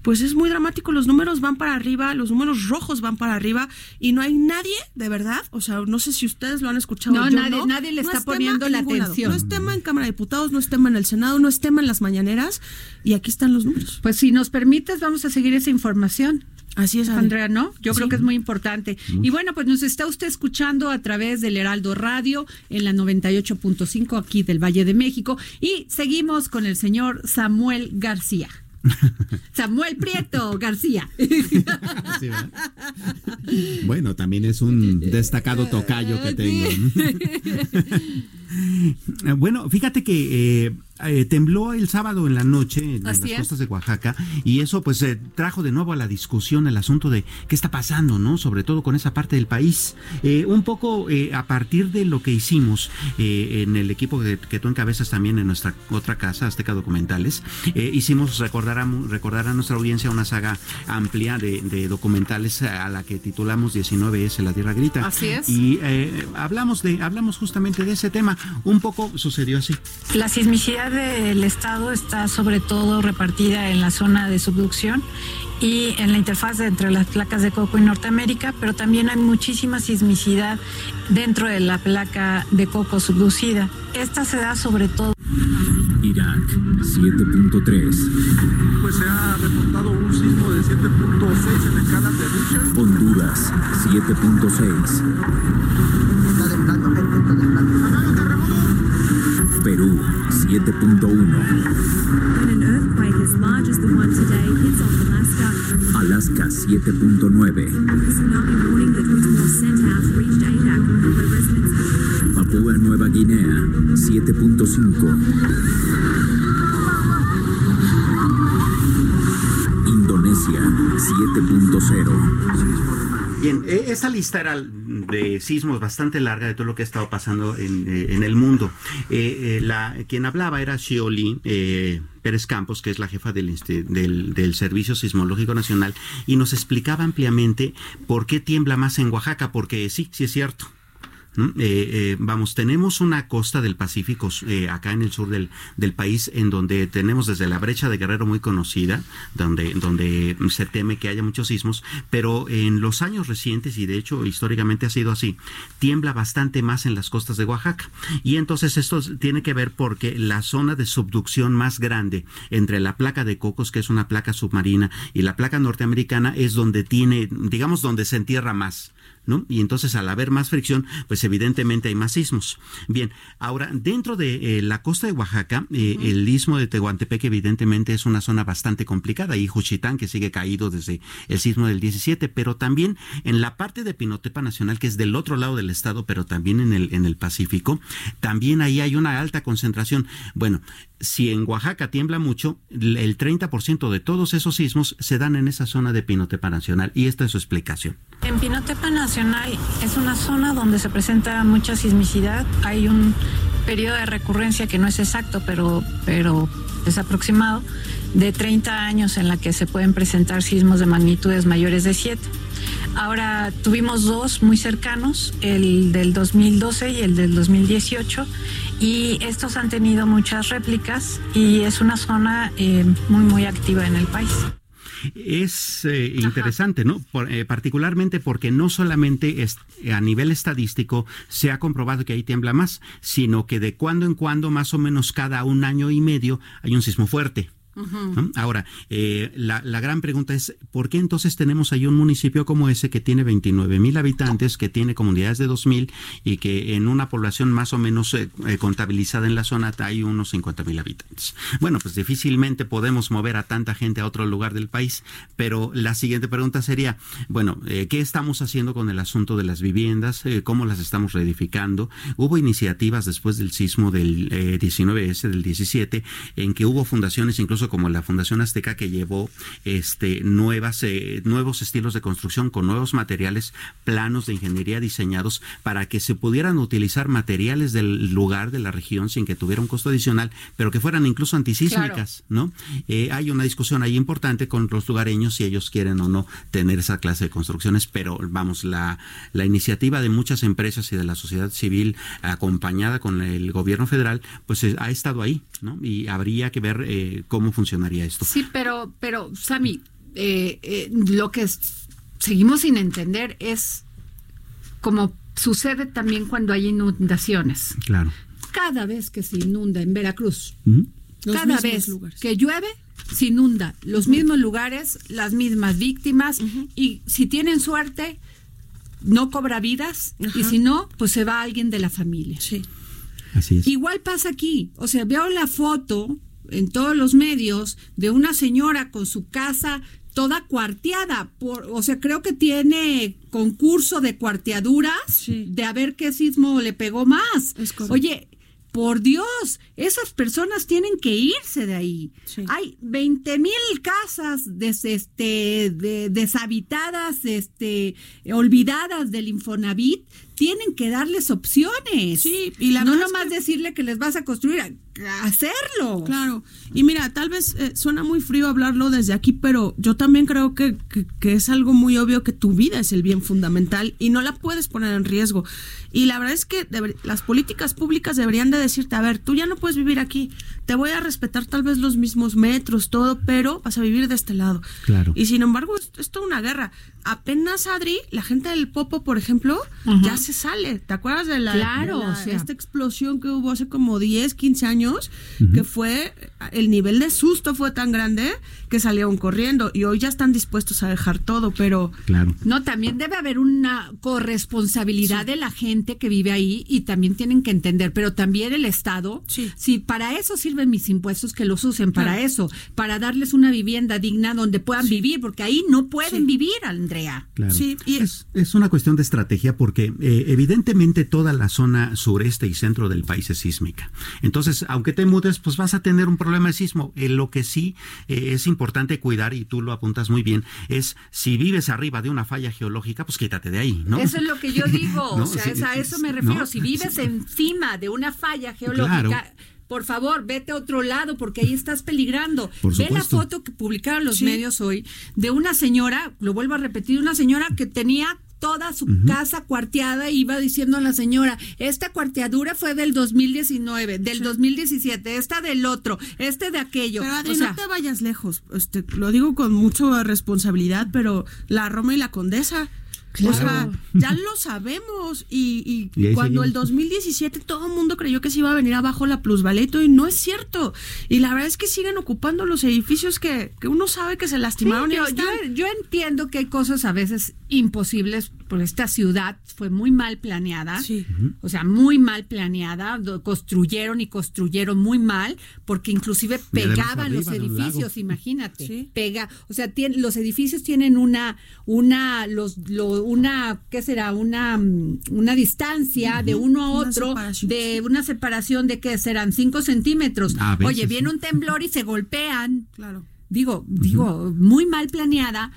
pues es muy dramático. Los números van para arriba, los números rojos van para arriba y no hay nadie, de verdad, o sea, no sé si ustedes lo han escuchado. No, yo nadie- no, nadie le no está es poniendo en la atención. No es tema en Cámara de Diputados, no es tema en el Senado, no es tema en las mañaneras y aquí están los números. Pues si nos permites, vamos a seguir esa información. Así es. Andrea, ¿no? Yo creo que es muy importante. Y bueno, pues nos está usted escuchando a través del Heraldo Radio en la 98.5 aquí del Valle de México. Y seguimos con el señor Samuel García. [LAUGHS] Samuel Prieto García. Bueno, también es un destacado tocayo que tengo. ¿no? [LAUGHS] Bueno, fíjate que eh, eh, tembló el sábado en la noche en Así las es. costas de Oaxaca y eso pues eh, trajo de nuevo a la discusión el asunto de qué está pasando, ¿no? Sobre todo con esa parte del país. Eh, un poco eh, a partir de lo que hicimos eh, en el equipo que, que tú encabezas también en nuestra otra casa, Azteca Documentales, eh, hicimos recordar a, mu- recordar a nuestra audiencia una saga amplia de, de documentales a la que titulamos 19S, La Tierra Grita. Así es. Y eh, hablamos, de, hablamos justamente de ese tema. Un poco sucedió así. La sismicidad del estado está sobre todo repartida en la zona de subducción y en la interfaz entre las placas de Coco y Norteamérica, pero también hay muchísima sismicidad dentro de la placa de Coco subducida. Esta se da sobre todo Irak 7.3. Pues se ha reportado un sismo de 7.6 en el canal de Richard. Honduras 7.6. reached ADAC, where residents Papúa Nueva Guinea 7.5. Indonesia 7.0. Bien, eh, esta lista era de sismos bastante larga de todo lo que ha estado pasando en, eh, en el mundo. Eh, eh, la, quien hablaba era Xioli eh, Pérez Campos, que es la jefa del, del, del Servicio Sismológico Nacional, y nos explicaba ampliamente por qué tiembla más en Oaxaca, porque sí, sí es cierto. Eh, eh, vamos, tenemos una costa del Pacífico eh, acá en el sur del, del país en donde tenemos desde la brecha de Guerrero muy conocida, donde, donde se teme que haya muchos sismos, pero en los años recientes, y de hecho históricamente ha sido así, tiembla bastante más en las costas de Oaxaca. Y entonces esto tiene que ver porque la zona de subducción más grande entre la placa de Cocos, que es una placa submarina, y la placa norteamericana es donde tiene, digamos, donde se entierra más. ¿No? Y entonces al haber más fricción, pues evidentemente hay más sismos. Bien, ahora dentro de eh, la costa de Oaxaca, eh, el istmo de Tehuantepec evidentemente es una zona bastante complicada y Juchitán que sigue caído desde el sismo del 17, pero también en la parte de Pinotepa Nacional que es del otro lado del estado, pero también en el en el Pacífico, también ahí hay una alta concentración. Bueno, si en Oaxaca tiembla mucho, el 30% de todos esos sismos se dan en esa zona de Pinotepa Nacional y esta es su explicación. En Pinotepa Nacional es una zona donde se presenta mucha sismicidad. Hay un periodo de recurrencia que no es exacto, pero, pero es aproximado, de 30 años en la que se pueden presentar sismos de magnitudes mayores de 7. Ahora tuvimos dos muy cercanos, el del 2012 y el del 2018, y estos han tenido muchas réplicas y es una zona eh, muy, muy activa en el país. Es eh, interesante, ¿no? Por- eh, particularmente porque no solamente es- a nivel estadístico se ha comprobado que ahí tiembla más, sino que de cuando en cuando, más o menos cada un año y medio, hay un sismo fuerte. Ahora, eh, la, la gran pregunta es, ¿por qué entonces tenemos ahí un municipio como ese que tiene 29 mil habitantes, que tiene comunidades de 2 mil y que en una población más o menos eh, eh, contabilizada en la zona hay unos 50 mil habitantes? Bueno, pues difícilmente podemos mover a tanta gente a otro lugar del país, pero la siguiente pregunta sería, bueno, eh, ¿qué estamos haciendo con el asunto de las viviendas? Eh, ¿Cómo las estamos reedificando? Hubo iniciativas después del sismo del eh, 19S, del 17, en que hubo fundaciones, incluso como la Fundación Azteca, que llevó este, nuevas, eh, nuevos estilos de construcción con nuevos materiales, planos de ingeniería diseñados para que se pudieran utilizar materiales del lugar, de la región, sin que tuviera un costo adicional, pero que fueran incluso antisísmicas, ¿no? Eh, hay una discusión ahí importante con los lugareños si ellos quieren o no tener esa clase de construcciones, pero vamos, la, la iniciativa de muchas empresas y de la sociedad civil acompañada con el gobierno federal, pues eh, ha estado ahí, ¿no? Y habría que ver eh, cómo funcionaría esto. Sí, pero, pero, Sami, eh, eh, lo que seguimos sin entender es como sucede también cuando hay inundaciones. Claro. Cada vez que se inunda en Veracruz, cada vez lugares. que llueve, se inunda los mismos lugares, las mismas víctimas, y si tienen suerte, no cobra vidas, y si no, pues se va alguien de la familia. Sí. Así es. Igual pasa aquí. O sea, veo la foto en todos los medios de una señora con su casa toda cuarteada. Por, o sea, creo que tiene concurso de cuarteaduras Sí. de a ver qué sismo le pegó más. Oye, por Dios, esas personas tienen que irse de ahí. Sí. Hay 20 mil casas des- este, de- deshabitadas, este, olvidadas del Infonavit. Tienen que darles opciones. Sí, y la no verdad es nomás que- decirle que les vas a construir, a- a hacerlo. Claro, y mira, tal vez eh, suena muy frío hablarlo desde aquí, pero yo también creo que, que- que es algo muy obvio que tu vida es el bien fundamental y no la puedes poner en riesgo. Y la verdad es que deber- las políticas públicas deberían de decirte, a ver, tú ya no puedes vivir aquí, te voy a respetar tal vez los mismos metros, todo, pero vas a vivir de este lado. Claro. Y sin embargo, es, es toda una guerra. Apenas, Adri, la gente del Popo, por ejemplo, Ajá. ya se sale. ¿Te acuerdas de la, Claro, de la- o sea. esta explosión que hubo hace como 10, 15 años? Que fue, el nivel de susto fue tan grande que salieron corriendo y hoy ya están dispuestos a dejar todo, pero Claro. No, también debe haber una corresponsabilidad de la gente que vive ahí y también tienen que entender, pero también el Estado, Sí. si para eso sirven mis impuestos, que los usen para Claro. eso, para darles una vivienda digna donde puedan vivir, porque ahí no pueden Sí. vivir, Andrea. Claro. Sí, y- es, es una cuestión de estrategia porque eh, evidentemente toda la zona sureste y centro del país es sísmica. Entonces, aunque te mudes, pues vas a tener un problema de sismo. Eh, lo que sí eh, es importante cuidar, y tú lo apuntas muy bien, es si vives arriba de una falla geológica, pues quítate de ahí, ¿no? Eso es lo que yo [LAUGHS] digo, No, o sea, sí, es a eso me refiero. no. Si vives encima de una falla geológica, Claro. por favor, vete a otro lado porque ahí estás peligrando. Ve la foto que publicaron los Sí. medios hoy de una señora, lo vuelvo a repetir, una señora que tenía toda su casa cuarteada iba diciendo a la señora, esta cuarteadura fue del 2019, del 2017, esta del otro, este de aquello. Pero Adri, o sea, no te vayas lejos. Este, lo digo con mucha responsabilidad, pero la Roma y la Condesa. O sea, ya lo sabemos. Y, y cuando el seguimos. 2017 todo el mundo creyó que se iba a venir abajo la plusvalía y todo, y no es cierto. Y la verdad es que siguen ocupando los edificios que, que uno sabe que se lastimaron. Sí, y yo entiendo que hay cosas a veces imposibles, porque esta ciudad fue muy mal planeada, Sí. o sea, muy mal planeada, construyeron y construyeron muy mal, porque inclusive pegaban los edificios, imagínate, Sí. pega, o sea, tien- los edificios tienen una, una, los, lo- una, ¿qué será? Una, mm, una distancia de uno a otro, de una separación de que serán cinco centímetros. A veces, Oye, viene sí. un temblor y se golpean Claro. digo, digo, muy mal planeada,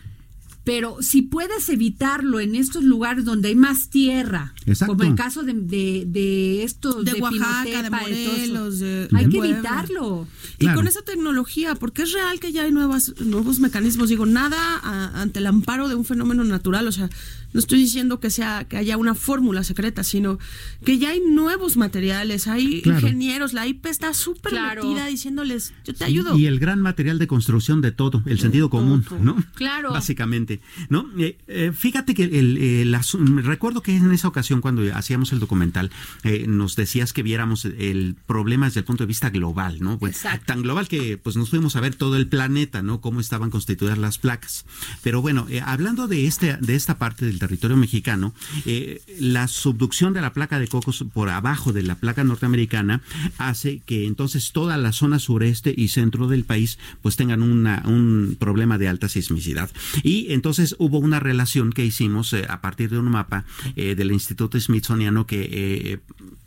pero si puedes evitarlo en estos lugares donde hay más tierra, Exacto. como el caso de, de, de estos De Oaxaca, de Pinotepa, todo eso, Morelos, de- hay de que Puebla. evitarlo. Y con esa tecnología, porque es real que ya hay nuevas, nuevos mecanismos, digo, nada a- ante el amparo de un fenómeno natural, o sea, no estoy diciendo que sea que haya una fórmula secreta, sino que ya hay nuevos materiales, hay Claro. ingenieros, la IP está súper Claro. metida diciéndoles, yo te Sí, ayudo. Y el gran material de construcción de todo, el sentido común, ¿no? Claro. Básicamente. ¿no? Eh, eh, fíjate que el, el recuerdo que en esa ocasión cuando hacíamos el documental eh, nos decías que viéramos el problema desde el punto de vista global, ¿no? Pues, Exacto. tan global que pues nos fuimos a ver todo el planeta, ¿no? Cómo estaban constituidas las placas. Pero bueno, eh, hablando de este de esta parte del territorio mexicano, eh, la subducción de la placa de cocos por abajo de la placa norteamericana hace que entonces toda la zona sureste y centro del país pues tengan una, un problema de alta sismicidad. Y entonces hubo una relación que hicimos eh, a partir de un mapa eh, del Instituto Smithsoniano que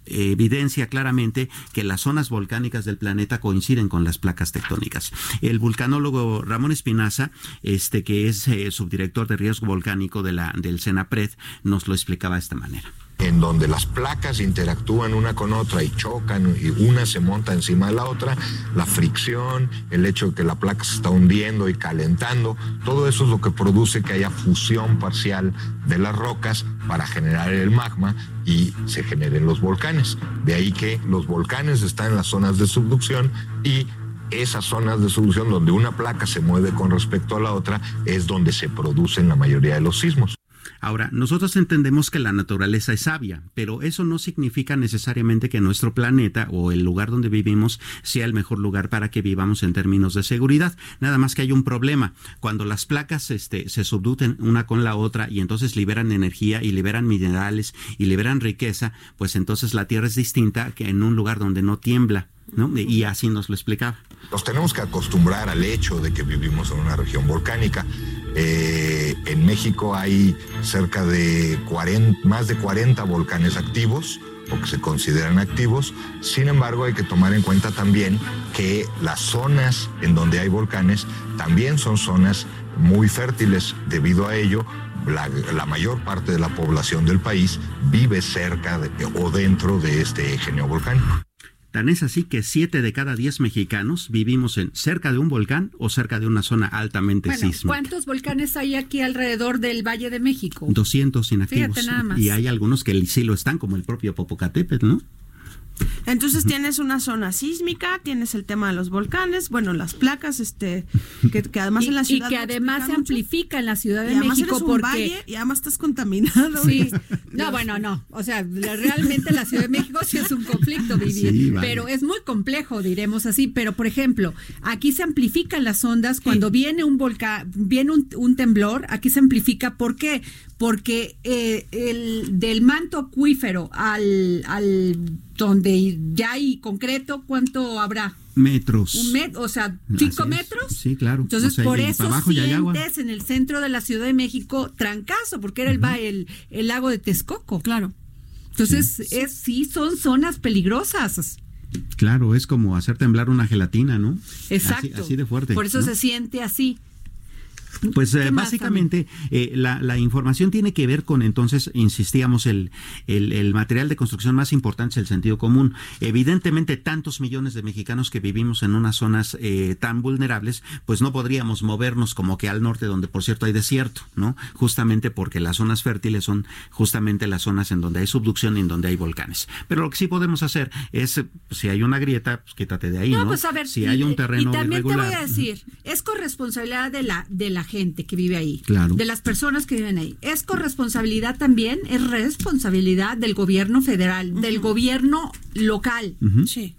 evidencia claramente que las zonas volcánicas del planeta coinciden con las placas tectónicas. El vulcanólogo Ramón Espinaza, este que es eh, subdirector de riesgo volcánico de la del CENAPRED, nos lo explicaba de esta manera. Donde las placas interactúan una con otra y chocan y una se monta encima de la otra, la fricción, el hecho de que la placa se está hundiendo y calentando, todo eso es lo que produce que haya fusión parcial de las rocas para generar el magma y se generen los volcanes. De ahí que los volcanes están en las zonas de subducción y esas zonas de subducción donde una placa se mueve con respecto a la otra es donde se producen la mayoría de los sismos. Ahora, nosotros entendemos que la naturaleza es sabia, pero eso no significa necesariamente que nuestro planeta o el lugar donde vivimos sea el mejor lugar para que vivamos en términos de seguridad. Nada más que hay un problema. Cuando las placas este, se subduten una con la otra y entonces liberan energía y liberan minerales y liberan riqueza, pues entonces la Tierra es distinta que en un lugar donde no tiembla. ¿no? Y así nos lo explicaba. Nos tenemos que acostumbrar al hecho de que vivimos en una región volcánica. Eh, en México hay cerca de 40, más de 40 volcanes activos o que se consideran activos. Sin embargo, hay que tomar en cuenta también que las zonas en donde hay volcanes también son zonas muy fértiles. Debido a ello, la, mayor parte de la población del país vive cerca o dentro de este eje neovolcánico. Tan es así que siete de cada diez mexicanos vivimos en cerca de un volcán o cerca de una zona altamente Bueno, sísmica. ¿cuántos volcanes hay aquí alrededor del Valle de México? 200 inactivos. Fíjate nada más. Y hay algunos que sí lo están, como el propio Popocatépetl, ¿no? Entonces tienes una zona sísmica, tienes el tema de los volcanes, bueno, las placas, este, que, que además y, en la y ciudad que lo además se mucho. amplifica en la Ciudad de y además México eres un porque valle y además estás contaminado. Sí. y- No, bueno, no. O sea, realmente la Ciudad de México sí es un conflicto vivir. Sí, vale. Pero es muy complejo, diremos así. Pero, por ejemplo, aquí se amplifican las ondas cuando viene un volcán, viene un, un temblor, aquí se amplifica. ¿Por qué? Porque eh, el, del manto acuífero al, al donde ya hay concreto, ¿cuánto habrá? Metros. Un metro, o sea, Así cinco es. metros. Sí, claro. Entonces, O sea, por eso abajo agua. sientes en el centro de la Ciudad de México trancazo, porque era el, va- el, el lago de Texcoco. Claro. Entonces, es, sí son zonas peligrosas. Claro, es como hacer temblar una gelatina, ¿no? Exacto. Así, así de fuerte. Por eso ¿no? se siente así. Pues eh, ¿Qué más, básicamente eh, la, la información tiene que ver con entonces, insistíamos, el, el, el material de construcción más importante es el sentido común. Evidentemente, tantos millones de mexicanos que vivimos en unas zonas eh, tan vulnerables, pues no podríamos movernos como que al norte, donde por cierto hay desierto, ¿no? Justamente porque las zonas fértiles son justamente las zonas en donde hay subducción y en donde hay volcanes. Pero lo que sí podemos hacer es, si hay una grieta, pues quítate de ahí, ¿no? No, pues a ver. si y- hay un terreno Y también irregular. te voy a decir, es corresponsabilidad de la, de la gente que vive ahí. Claro. De las personas que viven ahí. Es corresponsabilidad también, es responsabilidad del gobierno federal, del gobierno local, Sí.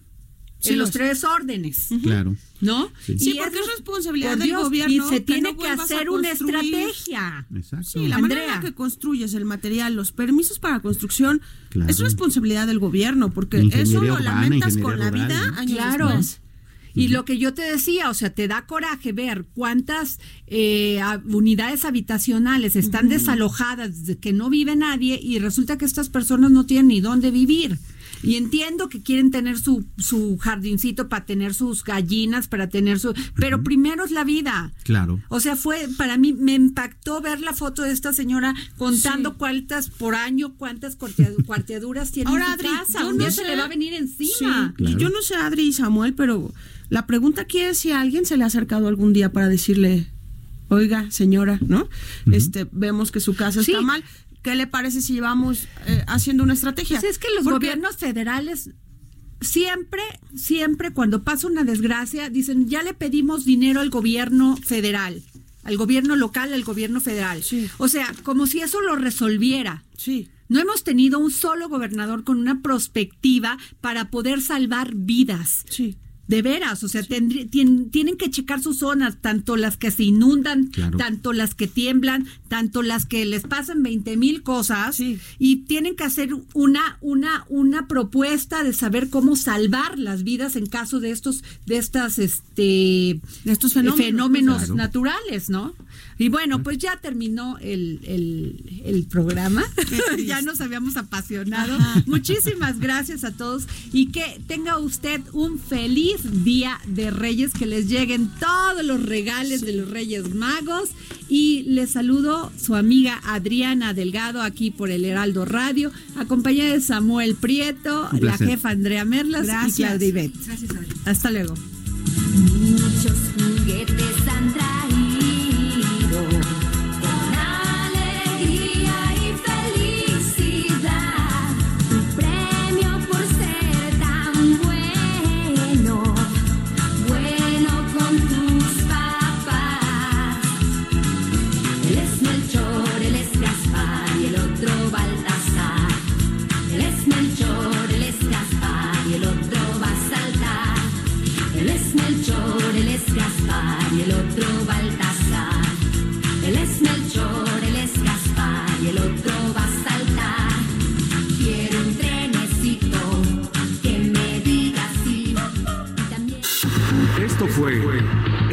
Sí en lo los es. tres órdenes. Claro. ¿No? Sí. Sí, Y porque es res- responsabilidad por del Dios, gobierno Y se que tiene no que hacer una estrategia. Exacto. Sí, la Andrea. manera en la que construyes el material, los permisos para construcción, Claro. es responsabilidad del gobierno, porque Ingeniería eso lo urbana, lamentas con la vida ¿no? años Claro. después. Y lo que yo te decía, o sea, te da coraje ver cuántas eh, unidades habitacionales están desalojadas, de que no vive nadie y resulta que estas personas no tienen ni dónde vivir. Y entiendo que quieren tener su, su jardincito para tener sus gallinas, para tener su... Pero primero es la vida. Claro. O sea, fue, para mí me impactó ver la foto de esta señora contando cuántas por año, cuántas cuartea- cuarteaduras tiene Ahora, en su Adri, casa. yo Un no sé- se le va a venir Sí, encima. y yo no sé, Adri y Samuel, pero la pregunta aquí es si a alguien se le ha acercado algún día para decirle, oiga, señora, ¿no? Este, vemos que su casa Sí. está mal. ¿Qué le parece si llevamos eh, haciendo una estrategia? Pues es que los Porque- gobiernos federales siempre, siempre cuando pasa una desgracia, dicen, ya le pedimos dinero al gobierno federal. al gobierno local, al gobierno federal. Sí. O sea, como si eso lo resolviera. Sí. No hemos tenido un solo gobernador con una perspectiva para poder salvar vidas. Sí. De veras, o sea, tendrí- tien- tienen que checar sus zonas, tanto las que se inundan, Claro. tanto las que tiemblan, tanto las que les pasan 20 mil cosas, Sí. y tienen que hacer una, una, una propuesta de saber cómo salvar las vidas en caso de estos, de estas, este, De estos fenómenos. fenómenos Claro. naturales, ¿no? Y bueno, pues ya terminó el, el, el programa. [LAUGHS] ya nos habíamos apasionado. Muchísimas gracias a todos y que tenga usted un feliz día de Reyes, que les lleguen todos los regales de los Reyes Magos. Y les saludo su amiga Adriana Delgado aquí por el Heraldo Radio, acompañada de Samuel Prieto, la jefa Andrea Merlas Gracias. y Claudia Ivette. Hasta luego. Muchos